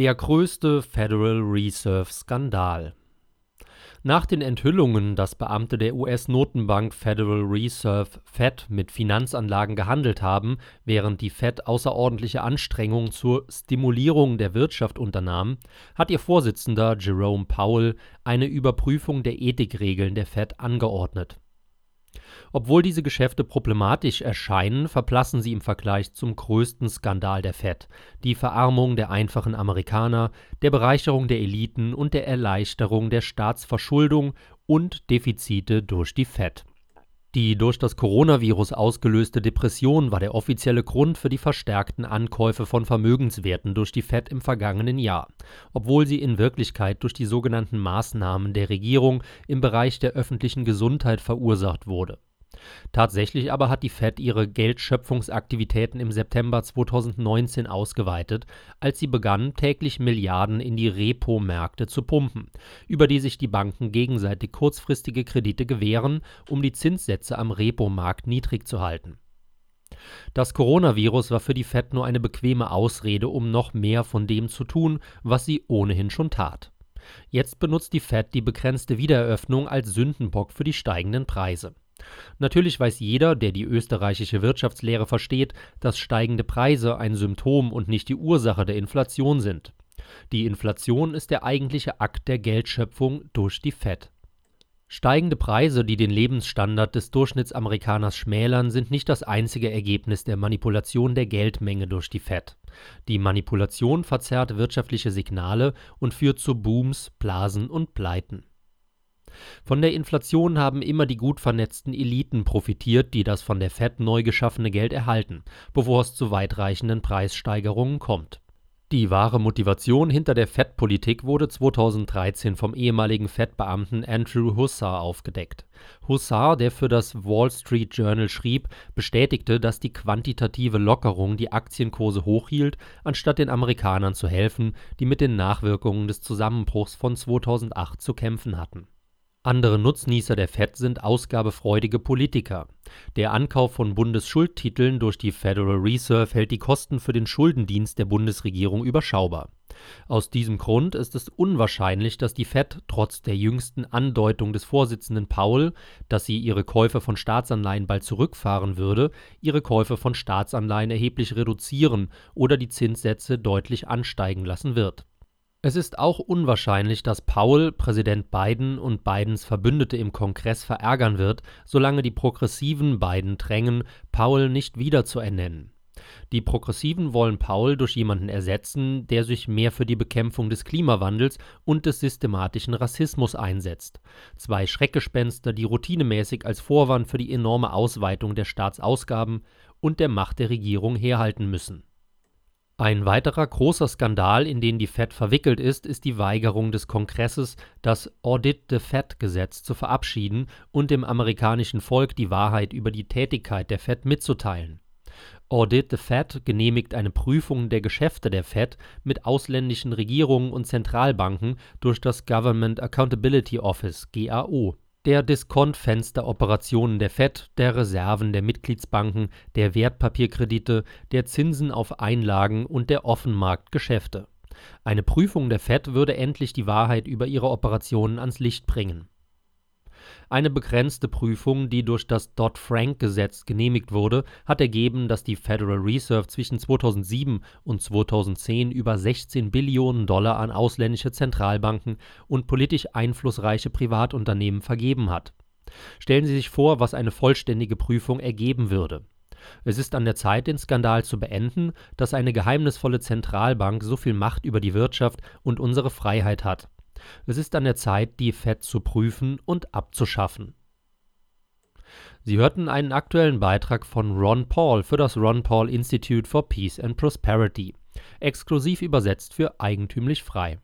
Der größte Federal Reserve Skandal. Nach den Enthüllungen, dass Beamte der US-Notenbank Federal Reserve Fed mit Finanzanlagen gehandelt haben, während die Fed außerordentliche Anstrengungen zur Stimulierung der Wirtschaft unternahm, hat ihr Vorsitzender Jerome Powell eine Überprüfung der Ethikregeln der Fed angeordnet obwohl diese Geschäfte problematisch erscheinen, verblassen sie im Vergleich zum größten Skandal der Fed, die Verarmung der einfachen Amerikaner, der Bereicherung der Eliten und der Erleichterung der Staatsverschuldung und Defizite durch die Fed. Die durch das Coronavirus ausgelöste Depression war der offizielle Grund für die verstärkten Ankäufe von Vermögenswerten durch die Fed im vergangenen Jahr, obwohl sie in Wirklichkeit durch die sogenannten Maßnahmen der Regierung im Bereich der öffentlichen Gesundheit verursacht wurde Tatsächlich aber hat die Fed ihre Geldschöpfungsaktivitäten im September 2019 ausgeweitet, als sie begann, täglich Milliarden in die Repo-Märkte zu pumpen, über die sich die Banken gegenseitig kurzfristige Kredite gewähren, um die Zinssätze am Repo-Markt niedrig zu halten. Das Coronavirus war für die Fed nur eine bequeme Ausrede, um noch mehr von dem zu tun, was sie ohnehin schon tat. Jetzt benutzt die Fed die begrenzte Wiedereröffnung als Sündenbock für die steigenden Preise. Natürlich weiß jeder, der die österreichische Wirtschaftslehre versteht, dass steigende Preise ein Symptom und nicht die Ursache der Inflation sind. Die Inflation ist der eigentliche Akt der Geldschöpfung durch die Fed. Steigende Preise, die den Lebensstandard des Durchschnittsamerikaners schmälern, sind nicht das einzige Ergebnis der Manipulation der Geldmenge durch die Fed. Die Manipulation verzerrt wirtschaftliche Signale und führt zu Booms, Blasen und Pleiten. Von der Inflation haben immer die gut vernetzten Eliten profitiert, die das von der Fed neu geschaffene Geld erhalten, bevor es zu weitreichenden Preissteigerungen kommt. Die wahre Motivation hinter der Fed-Politik wurde 2013 vom ehemaligen Fed-Beamten Andrew Hussar aufgedeckt. Hussar, der für das Wall Street Journal schrieb, bestätigte, dass die quantitative Lockerung die Aktienkurse hochhielt, anstatt den Amerikanern zu helfen, die mit den Nachwirkungen des Zusammenbruchs von 2008 zu kämpfen hatten andere Nutznießer der Fed sind ausgabefreudige Politiker. Der Ankauf von Bundesschuldtiteln durch die Federal Reserve hält die Kosten für den Schuldendienst der Bundesregierung überschaubar. Aus diesem Grund ist es unwahrscheinlich, dass die Fed trotz der jüngsten Andeutung des Vorsitzenden Powell, dass sie ihre Käufe von Staatsanleihen bald zurückfahren würde, ihre Käufe von Staatsanleihen erheblich reduzieren oder die Zinssätze deutlich ansteigen lassen wird es ist auch unwahrscheinlich, dass Powell Präsident Biden und Bidens Verbündete im Kongress verärgern wird, solange die Progressiven Biden drängen, Powell nicht wieder zu ernennen. Die Progressiven wollen Powell durch jemanden ersetzen, der sich mehr für die Bekämpfung des Klimawandels und des systematischen Rassismus einsetzt. Zwei Schreckgespenster, die routinemäßig als Vorwand für die enorme Ausweitung der Staatsausgaben und der Macht der Regierung herhalten müssen ein weiterer großer Skandal, in den die Fed verwickelt ist, ist die Weigerung des Kongresses, das Audit the Fed-Gesetz zu verabschieden und dem amerikanischen Volk die Wahrheit über die Tätigkeit der Fed mitzuteilen. Audit the Fed genehmigt eine Prüfung der Geschäfte der Fed mit ausländischen Regierungen und Zentralbanken durch das Government Accountability Office GAO der Diskontfensteroperationen der Fed, der Reserven der Mitgliedsbanken, der Wertpapierkredite, der Zinsen auf Einlagen und der Offenmarktgeschäfte. Eine Prüfung der Fed würde endlich die Wahrheit über ihre Operationen ans Licht bringen eine begrenzte Prüfung, die durch das Dodd-Frank-Gesetz genehmigt wurde, hat ergeben, dass die Federal Reserve zwischen 2007 und 2010 über 16 Billionen Dollar an ausländische Zentralbanken und politisch einflussreiche Privatunternehmen vergeben hat. Stellen Sie sich vor, was eine vollständige Prüfung ergeben würde. Es ist an der Zeit, den Skandal zu beenden, dass eine geheimnisvolle Zentralbank so viel Macht über die Wirtschaft und unsere Freiheit hat. Es ist an der Zeit, die Fed zu prüfen und abzuschaffen. Sie hörten einen aktuellen Beitrag von Ron Paul für das Ron Paul Institute for Peace and Prosperity, exklusiv übersetzt für eigentümlich frei